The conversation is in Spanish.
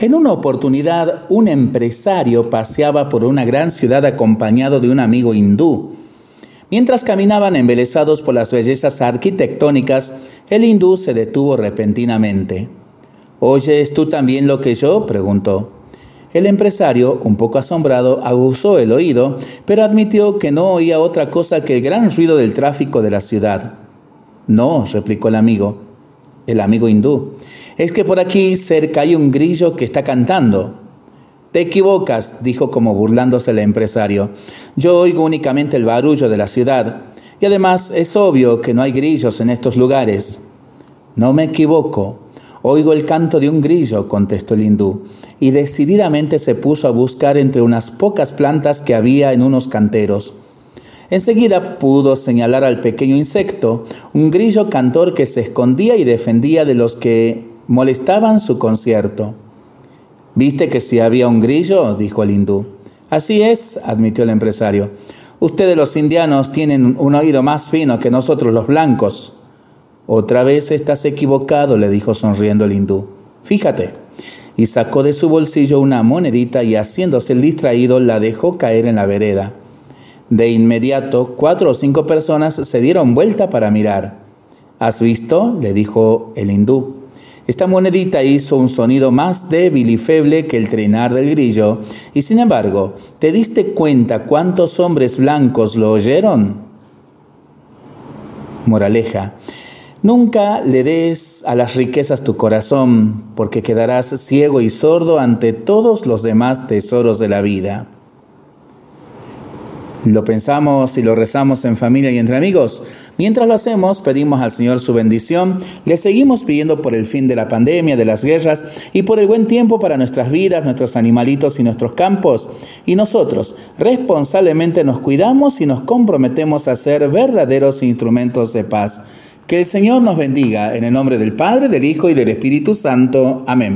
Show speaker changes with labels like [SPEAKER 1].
[SPEAKER 1] En una oportunidad, un empresario paseaba por una gran ciudad acompañado de un amigo hindú. Mientras caminaban embelesados por las bellezas arquitectónicas, el hindú se detuvo repentinamente. ¿Oyes tú también lo que yo? preguntó. El empresario, un poco asombrado, aguzó el oído, pero admitió que no oía otra cosa que el gran ruido del tráfico de la ciudad. No, replicó el amigo, el amigo hindú. Es que por aquí cerca hay un grillo que está cantando. Te equivocas, dijo como burlándose el empresario. Yo oigo únicamente el barullo de la ciudad. Y además es obvio que no hay grillos en estos lugares. No me equivoco. Oigo el canto de un grillo, contestó el hindú, y decididamente se puso a buscar entre unas pocas plantas que había en unos canteros. Enseguida pudo señalar al pequeño insecto, un grillo cantor que se escondía y defendía de los que molestaban su concierto. ¿Viste que si había un grillo? dijo el hindú. Así es, admitió el empresario. Ustedes los indianos tienen un oído más fino que nosotros los blancos. Otra vez estás equivocado, le dijo sonriendo el hindú. Fíjate. Y sacó de su bolsillo una monedita y haciéndose el distraído la dejó caer en la vereda. De inmediato, cuatro o cinco personas se dieron vuelta para mirar. ¿Has visto? le dijo el hindú. Esta monedita hizo un sonido más débil y feble que el trinar del grillo, y sin embargo, ¿te diste cuenta cuántos hombres blancos lo oyeron? Moraleja. Nunca le des a las riquezas tu corazón, porque quedarás ciego y sordo ante todos los demás tesoros de la vida. Lo pensamos y lo rezamos en familia y entre amigos. Mientras lo hacemos, pedimos al Señor su bendición, le seguimos pidiendo por el fin de la pandemia, de las guerras y por el buen tiempo para nuestras vidas, nuestros animalitos y nuestros campos. Y nosotros responsablemente nos cuidamos y nos comprometemos a ser verdaderos instrumentos de paz. Que el Señor nos bendiga en el nombre del Padre, del Hijo y del Espíritu Santo. Amén.